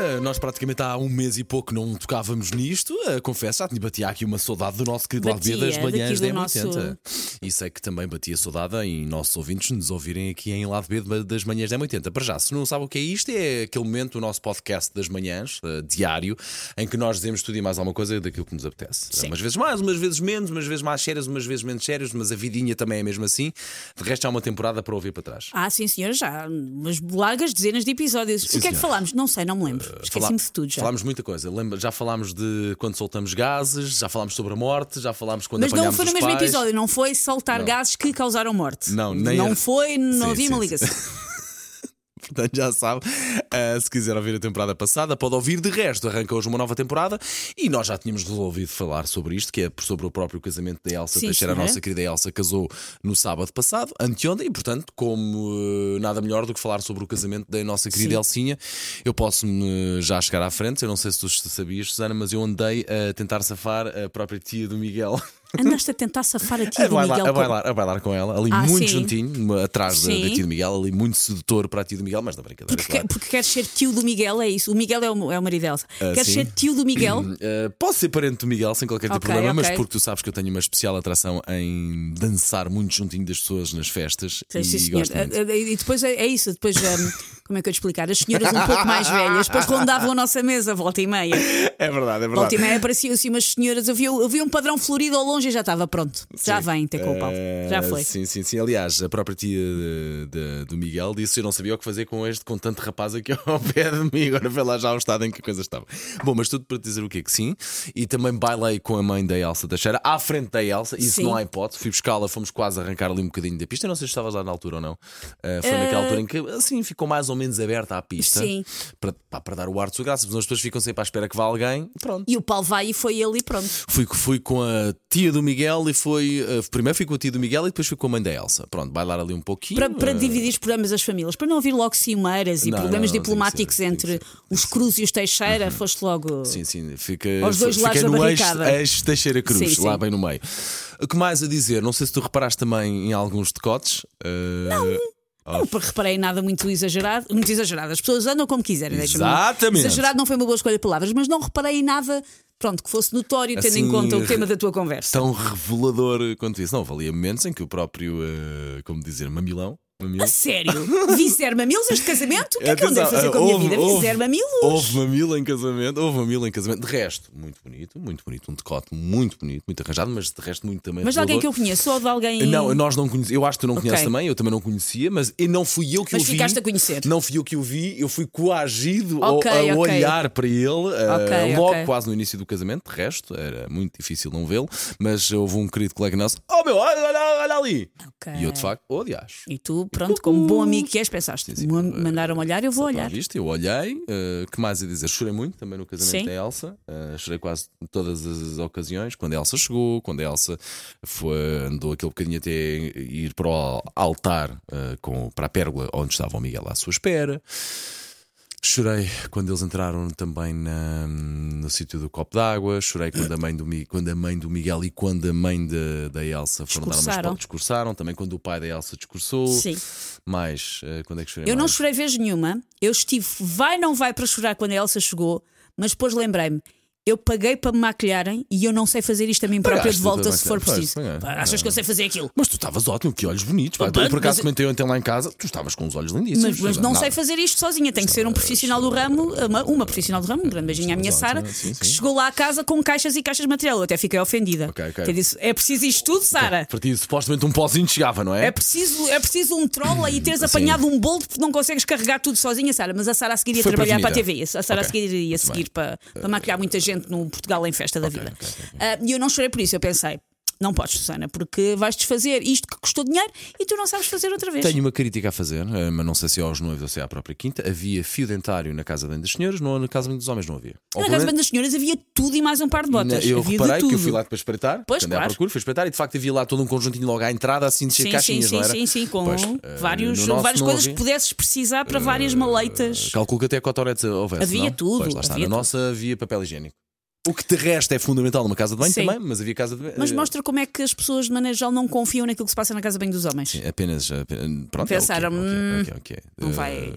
Eh, Nós praticamente há um mês e pouco não tocávamos nisto. Eh, Confesso, já tinha batia aqui uma saudade do nosso querido lado B das manhãs da daqui do M80. nosso- E sei que também batia saudade em nossos ouvintes nos ouvirem aqui em lado B das manhãs da M80. Para já, se não sabem o que é isto, é aquele momento do nosso podcast das manhãs, eh, diário, em que nós dizemos tudo e mais alguma coisa daquilo que nos apetece. Sim. Umas vezes mais, umas vezes menos, umas vezes mais sérias, umas vezes menos sérias, mas a vidinha também é mesmo assim. De resto, há uma temporada para ouvir para trás. Ah, sim, senhora, já. Umas largas dezenas de episódios. o que é que senhora. falámos? Não sei, não me lembro. Esqueci-me de tudo já. Falámos muita coisa. Lembra, já falámos de quando soltamos gases, já falámos sobre a morte, já falámos quando Mas não foi no mesmo pais. episódio, não foi soltar gases que causaram morte. Não, nem Não era- foi, não Sim, havia sim, uma ligação. Portanto, já sabe. Uh, se quiser ouvir a temporada passada, pode ouvir. De resto, arranca hoje uma nova temporada e nós já tínhamos resolvido falar sobre isto, que é sobre o próprio casamento da Elsa Sim, Teixeira. A senhora. nossa querida Elsa casou no sábado passado, anteontem, e portanto, como uh, nada melhor do que falar sobre o casamento da nossa querida Sim. Elcinha, eu posso-me já chegar à frente. Eu não sei se tu sabias, Susana, mas eu andei a tentar safar a própria tia do Miguel. Andaste a tentar safar a tia A do bailar, Miguel. a, bailar, a bailar com ela, ali Ah, muito sim. juntinho, atrás da, da tia do Miguel, ali muito sedutor para a tia do Miguel, mas na brincadeira. Porque, claro. porque queres ser tio do Miguel, é isso. O Miguel é o, é o marido dela. Ah, queres sim. ser tio do Miguel? Uh, posso ser parente do Miguel sem qualquer tipo de Ok, problema, mas ok. porque tu sabes que eu tenho uma especial atração em dançar muito juntinho das pessoas nas festas Sim, e sim, gosto muito. Ah, E depois é, é isso, depois hum, como é que eu te explicar? As senhoras um pouco mais velhas depois rondavam a nossa mesa, volta e meia. É verdade, é Volta e meia apareciam assim umas senhoras, eu vi, eu vi um padrão florido ao longe e já estava pronto. Já vem ter com o pau. Já Eh, foi. Sim, sim, sim. Aliás, a própria tia de- de- do Miguel disse eu não sabia o que fazer com este, com tanto rapaz aqui ao pé de mim. Agora vê lá já o estado em que a coisa estava. Bom, mas tudo para te dizer o quê? Que sim. E também bailei com a mãe da Elsa Teixeira, à frente da Elsa. Isso Sim. não há hipótese. Fui buscá-la, fomos quase arrancar ali um bocadinho da pista. Eu não sei se estavas lá na altura ou não. Eh, foi naquela altura em que assim ficou mais ou menos aberta a pista. Sim. Para, pá, para dar o ar de sua graça. As pessoas ficam sempre à espera que vá alguém. Pronto. E o Paulo vai e foi ele e pronto. Fui, fui com a tia do Miguel e foi. eh, primeiro fui com a tia do Miguel e depois fui com a mãe da Elsa. Pronto, bailar ali um pouquinho. Para, para eh, dividir os problemas das famílias, para não haver logo cimeiras e Não, problemas não, não, diplomáticos ser, entre ser, os Cruz e os Teixeira, foste logo. Sim, sim, fica. Aos dois fiquei lados da no eixo, barricada. eixo Teixeira Cruz, Sim, lá sim. bem no meio. O que mais a dizer? Não sei se tu reparaste também em alguns decotes. eh, Não reparei em nada muito exagerado, muito exagerado. As pessoas andam como quiserem. Exatamente. Exagerado não foi uma boa escolha de palavras, mas não reparei nada, pronto, que fosse notório, tendo Assim, em conta o tema da tua conversa. tão revelador quanto isso. Não, valia momentos em que o próprio, eh, como dizer, mamilão. Mamilo- A sério? Vi zero mamilos este casamento? O que é que eu andei a fazer com a minha houve- vida? Vi houve- zero mamilos? Houve mamilo em casamento, houve mamilo em casamento. De resto, muito bonito, muito bonito. Um decote muito bonito, muito arranjado, mas de resto muito também. Mas de alguém que eu conheço ou de alguém. Não, nós não conhecemos. Eu acho que tu não Ok. conheces também, eu também não conhecia, mas e não fui eu que Mas o vi. ficaste a conhecer. Não fui eu que o vi, eu fui coagido a- Ok, a, ok. olhar para ele Ok, logo quase no início do casamento. De resto, era muito difícil não vê-lo, mas houve um querido colega nosso: Oh meu, olha, olha, olha ali! Ok. E eu de facto, oh, aliás. E tu, pronto, como bom amigo que és, pensaste: sim, "Me mandaram olhar, eu vou olhar. viste? Eu olhei, eh, que mais a dizer? Chorei muito também no casamento Sim. da Elsa, eh, chorei quase todas as ocasiões. Quando a Elsa chegou, quando a Elsa foi, andou aquele bocadinho até ir para o altar eh, com, para a pérgola onde estava o Miguel à sua espera. Chorei quando eles entraram também na- no sítio do copo d'água. Chorei quando a, mãe do, quando a mãe do Miguel e quando a mãe da, da Elsa foram dar umas Discursaram. Também quando o pai da Elsa discursou. Sim. Mais, eh, quando é que chorei Eu não mais? chorei vez nenhuma. Eu estive, vai, não vai para chorar quando a Elsa chegou, mas depois lembrei-me. Eu paguei para me maquilharem e eu não sei fazer isto a mim própria Pagaste de volta se for preciso. Pois, pois é. Achas que eu sei fazer aquilo? Mas tu estavas ótimo, que olhos bonitos. Pá. Oh, Eu, por acaso mas- comentei ontem lá em casa, tu estavas com os olhos lindíssimos. Mas, mas não Nada. sei fazer isto sozinha. Tem que ser um profissional do ramo, uma, uma profissional do ramo, um grande beijinho à minha Sara, que chegou lá à casa com caixas e caixas de material. Eu até fiquei ofendida. Ok, ok. Que eu disse: é preciso isto tudo, Sara? Para ti, supostamente um pozinho chegava, não é? É preciso, é preciso um troll aí teres apanhado um bolo porque não consegues carregar tudo sozinha, Sara. Mas a Sara a seguir ia trabalhar para a. TV. A Sara a seguir ia seguir para, para maquilhar muita gente no Portugal em festa da vida. ok, ok, ok. Ah, E eu não chorei por isso. Eu pensei. Não podes, Susana, porque vais desfazer isto que custou dinheiro e tu não sabes fazer outra vez. Tenho uma crítica a fazer, eh, mas não sei se é aos noivos ou se é à própria quinta. Havia fio dentário na casa das senhoras, não, na casa dos homens não havia. Ou Na casa das senhoras havia tudo e mais um par de botas. eu havia reparei que eu fui lá depois espreitar, Pois, andei à claro. procura, fui espreitar e de facto havia lá todo um conjuntinho logo à entrada, assim de Sim, sim, caixinhas, sim, não era? sim, sim, com Pois, eh, vários, no várias coisas havia. que pudesses precisar para várias maletas. Calculo que até cotoretes houvesse. Havia não? tudo, Pois, lá está. havia na tudo. nossa havia papel higiênico. O que de resto é fundamental numa casa de banho Sim. também, mas havia casa de banho. Mas eh, mostra como é que as pessoas de maneira geral não confiam naquilo que se passa na casa bem dos homens. Sim, apenas, apenas pronto, Pensaram, é que é, hum, ok, ok, ok. não Eh, vai-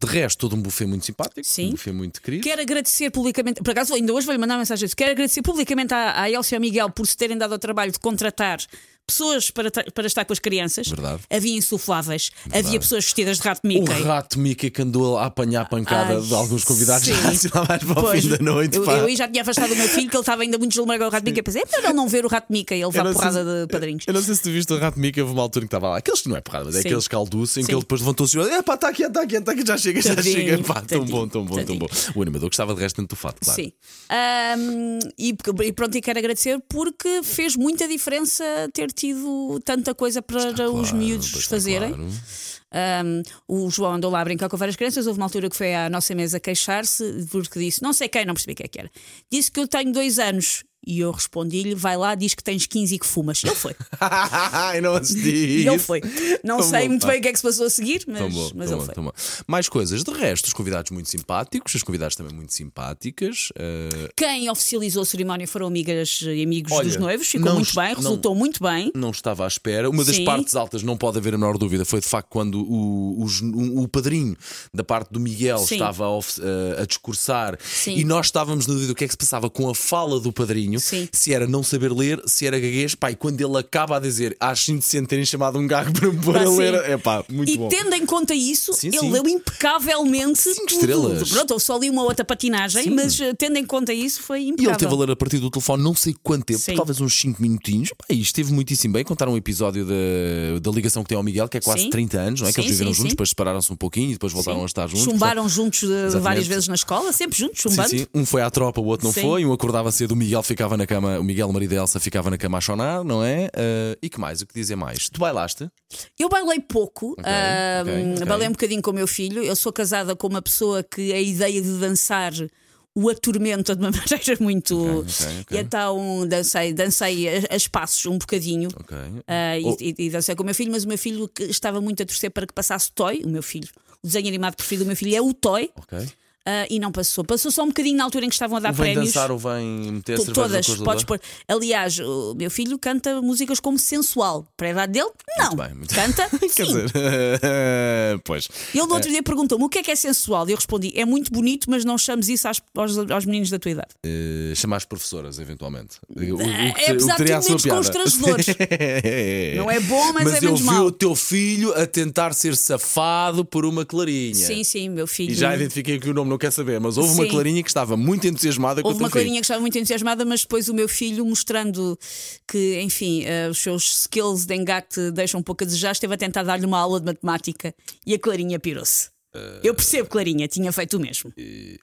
De resto, todo um buffet muito simpático, Sim. um buffet muito querido. Quero agradecer publicamente, por acaso ainda hoje vou-lhe mandar uma mensagem disso. Quero agradecer publicamente à, à Elcia e ao Miguel por se terem dado ao trabalho de contratar pessoas para, para estar com as crianças. Verdade. Havia insufláveis, havia pessoas vestidas de rato O Mickey. rato Mickey que andou a apanhar pancada Ai, de alguns convidados sim. lá mais para o Pois, fim da noite. eu, eu já tinha afastado o meu filho, que ele estava ainda muito deslumbrado com o rato Mickey. Pensei, é melhor ele não ver o rato Mickey, ele não sei porrada se- de padrinhos. Eu não sei se tu viste o Rato Mickey, houve uma altura em que estava lá. Aqueles que não é porrada, mas é Sim. aqueles calduços em que Sim. ele depois levantou-se e disse: É pá, está aqui, está aqui, está aqui, já chega, já Tadinho, chega. Pá, tão bom, tão bom, tão bom. O animador gostava de resto dentro do fato, claro. Sim. Ahm, e, e pronto, e quero agradecer porque fez muita diferença ter tido tanta coisa para os Claro, miúdos está fazerem. claro. Um, o João andou lá a brincar com várias crianças. Houve uma altura que foi à nossa mesa queixar-se porque disse: Não sei quem, não percebi o que é que era. Disse que eu tenho dois anos. E eu respondi-lhe: Vai lá, diz que tens 15 e que fumas. Ele foi. Ai, não assisti. Ele foi. Não Tão sei bom, muito pá. bem o que é que se passou a seguir, mas, Tão bom, mas tão ele bom, foi. bom. Mais coisas. De resto, os convidados muito simpáticos, as convidadas também muito simpáticas. eh, Quem oficializou a cerimónia foram amigas e amigos Olha, dos noivos. Ficou não muito bem, não- resultou muito bem. não estava à espera. Uma das Sim. partes altas, não pode haver a menor dúvida, foi de facto quando o, o, o padrinho da parte do Miguel Sim. estava a, ofe- a- a discursar Sim. e nós estávamos na dúvida do que é que se passava com a fala do padrinho, Sim. se era não saber ler, se era gaguez. Pá, e quando ele acaba a dizer, acho indecente terem chamado um gago para me pôr a ler, é pá, muito e bom. tendo em conta isso, Sim, ele sim. leu impecavelmente Cinco tudo. estrelas. Pronto, eu só li uma outra patinagem, Sim. mas eh, tendo em conta isso, foi E ele impecável. teve a ler a partir do telefone não sei quanto tempo, talvez uns 5 minutinhos. Pá, e esteve muitíssimo bem. Contaram um episódio da, da ligação que tem ao Miguel, que é quase Sim. 30 anos, não é? que eles viveram juntos, depois separaram-se um pouquinho e depois voltaram a estar juntos. Chumbaram juntos eh, várias vezes na escola, sempre juntos, chumbando. Um foi à tropa, o outro não foi. Um acordava cedo, o Miguel ficava na cama, o Miguel, o marido da Elsa, ficava na cama a chonar, não é? Ah, e que mais? O que dizer mais? Tu bailaste? Eu bailei pouco, ah, ok, ok. bailei um bocadinho com o meu filho. Eu sou casada com uma pessoa que a ideia de dançar o atormenta de uma maneira muito. Ok, ok, ok. E então dancei, dancei a, a espaços um bocadinho. E, Oh. e, e dancei com o meu filho, mas o meu filho que estava muito a torcer para que passasse Toy, o meu filho. O desenho animado preferido do meu filho é o Toy, Ah, e não passou. Passou só um bocadinho na altura em que estavam a dar vem prémios. dançar ou vem meter To- Todas, podes pôr. Aliás, o meu filho canta músicas como sensual. Para a idade dele, não. bem, muito- Canta? Quer Sim. dizer, pois. Ele no outro dia perguntou-me o que é que é sensual. E eu respondi: é muito bonito, mas não chames isso às- aos, aos meninos da tua idade. Uh, chamar as professoras, eventualmente. O, o, É, apesar de piada. constrangedores. Não é bom, mas, é eu menos vi mau. o teu filho a tentar ser safado por uma clarinha. Sim, sim, meu filho. E já identifiquei que o nome não quer saber, mas houve uma Sim. clarinha que estava muito entusiasmada com o Houve uma clarinha que estava muito entusiasmada, mas depois o meu filho, mostrando que, enfim, eh, os seus skills de engate deixam um pouco a desejar, esteve a tentar dar-lhe uma aula de matemática e a clarinha pirou-se. Eh, Eu percebo, Clarinha, tinha feito o mesmo.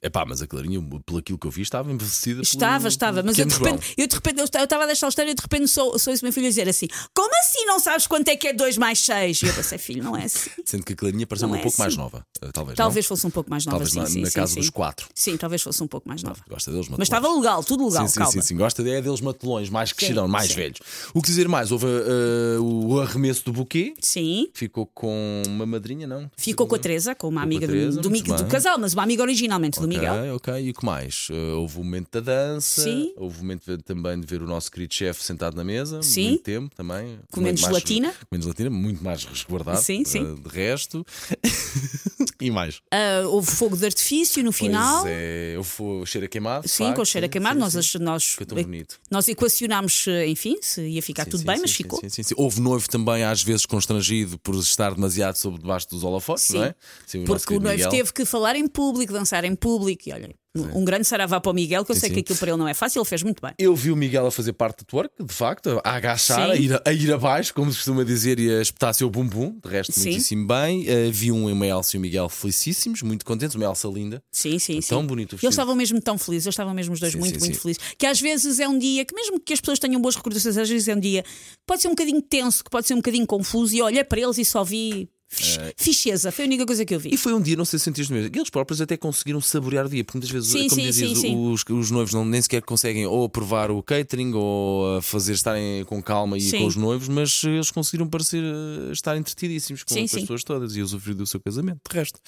É pá, mas a clarinha, pelo aquilo que eu vi, estava envelhecida. Estava, estava, mas eu de, repente, eu de repente, eu esta- eu estava a deixar história e de repente sou, sou esse meu filho a dizer assim: Como assim não sabes quanto é que é 2 mais 6? E eu pensei, filho, não é assim. Sendo que a clarinha pareceu Não um é pouco mais assim. nova. eh, Talvez. Talvez não? fosse um pouco mais nova, Talvez sim, na, sim, na casa sim. dos quatro. Sim, talvez fosse um pouco mais nova. Gosta deles, Mas matelões. estava legal, tudo legal, Sim, sim, calma. sim, sim, gosta é deles matelões, mais crescerão, mais velhos. O que dizer mais? Houve eh, o arremesso do buquê, Sim. ficou com uma madrinha, não? Ficou com a Teresa, com uma Com a amiga do- Teresa, do, do casal, mas uma amiga originalmente do Ok, Miguel. ok. E o que mais? Eh, houve o momento da dança, Sim. houve o momento de- também de ver o nosso querido chefe sentado na mesa, Sim. muito tempo também. Comendo gelatina. Comendo gelatina, muito mais resguardado. Sim, sim. eh, De resto. e mais. Ah, houve fogo de artifício no final. Pois é, fui cheiro a queimado. Sim, facto, com cheiro a sim, sim, nós, sim. nós, tão bonito. nós equacionámos, eh, enfim, se ia ficar Sim, tudo sim, bem, sim, mas sim, ficou. sim, sim, sim. Houve noivo também, às vezes, constrangido por estar demasiado sob debaixo dos holofotes, Sim. não é? Sim, Porque o noivo Miguel. teve que falar em público, dançar em público. E olha, um grande saravá para o Miguel, que eu Sim, sei sim. que aquilo para ele não é fácil, ele fez muito bem. Eu vi o Miguel a fazer parte do twerk, de facto, a agachar, a ir, a ir abaixo, como se costuma dizer, e a espetar seu bumbum. De resto, Sim. muitíssimo bem. Eh, vi um uma Elsa e o Miguel felicíssimos, muito contentes. Uma Elsa linda. Sim, sim, sim. tão bonito o Eles estavam mesmo tão felizes, eles estavam mesmo os dois muito, muito felizes. Que às vezes é um dia que, mesmo que as pessoas tenham boas recordações, às vezes é um dia que pode ser um bocadinho tenso, que pode ser um bocadinho confuso, e olha para eles e só vi ficheza. Foi a única coisa que eu vi. E foi um dia, não sei se sentiste mesmo, que eles próprios até conseguiram saborear o dia, porque muitas vezes, Sim, como sim, dizias, sim. Os, os noivos não, nem sequer conseguem ou provar o catering ou fazer estarem com calma e com os noivos, mas eh, eles conseguiram parecer eh, estar entretidíssimos com, com as pessoas todas e usufruir do seu casamento. De resto.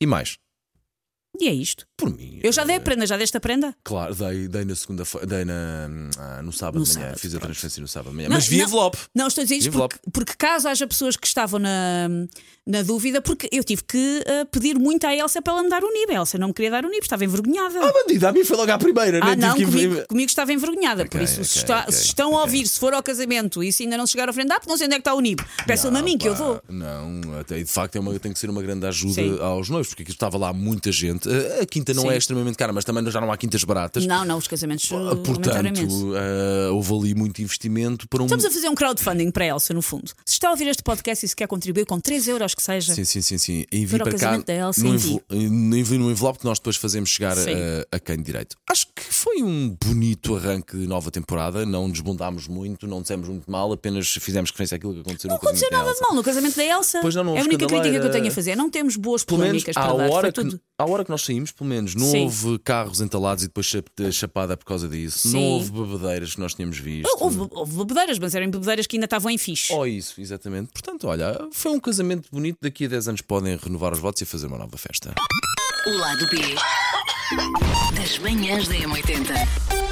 E mais. E é isto. Por mim. Eu já dei a eh, prenda, já deste a prenda? Claro, dei, dei na segunda dei na, ah, no sábado No de manhã, sábado, fiz a pronto. transferência no sábado de manhã. Não, Mas vi não. envelope. Não, estou a dizer isto porque, porque caso haja pessoas que estavam na, na dúvida, porque eu tive que eh, pedir muito à Elsa para ela me dar o NIB. A Elsa não me queria dar o NIB, estava envergonhada. Ah, bandida, a mim foi logo à primeira, Ah, não, que comigo, comigo estava envergonhada. Por Ok, isso, se, ok, está- ok, se estão a ouvir, se for ao casamento e se ainda não chegaram a frente, ah, porque não sei onde é que está o NIB. Peçam-me a mim que eu pá, dou. Não, até, de facto é uma, tem que ser uma grande ajuda Sim. aos noivos, porque aqui estava lá muita gente. A, a quinta não Sim. é extremamente cara, mas também já não há quintas baratas. Não, não, os casamentos uh, Ah. Portanto, ah, houve ali muito investimento para um. Estamos a fazer um crowdfunding para a Elsa, no fundo. Se está a ouvir este podcast e se quer contribuir com 3 euros que seja, Sim, sim, sim, sim. Envie Para o para cá da Elsa, no, envie no envelope que nós depois fazemos chegar a, a quem direito. Acho que foi um bonito arranque de nova temporada. Não desbundámos muito, não dissemos muito mal, apenas fizemos referência àquilo que aconteceu não no casamento aconteceu da nada de mal no casamento da Elsa. Pois não, não é a única crítica que eu tenho a fazer. Não temos boas polémicas para dar. hora, que, tudo. à hora que nós saímos, pelo menos, não Sim. houve carros entalados e depois chap- chapada por causa disso. Sim. Não houve bebedeiras que nós tínhamos visto. Houve, houve bebedeiras, mas eram bebedeiras que ainda estavam em fixe. Oh, isso, exatamente. Portanto, olha, foi um casamento bonito. Daqui a 10 anos podem renovar os votos e fazer uma nova festa. O lado B das manhãs da M80.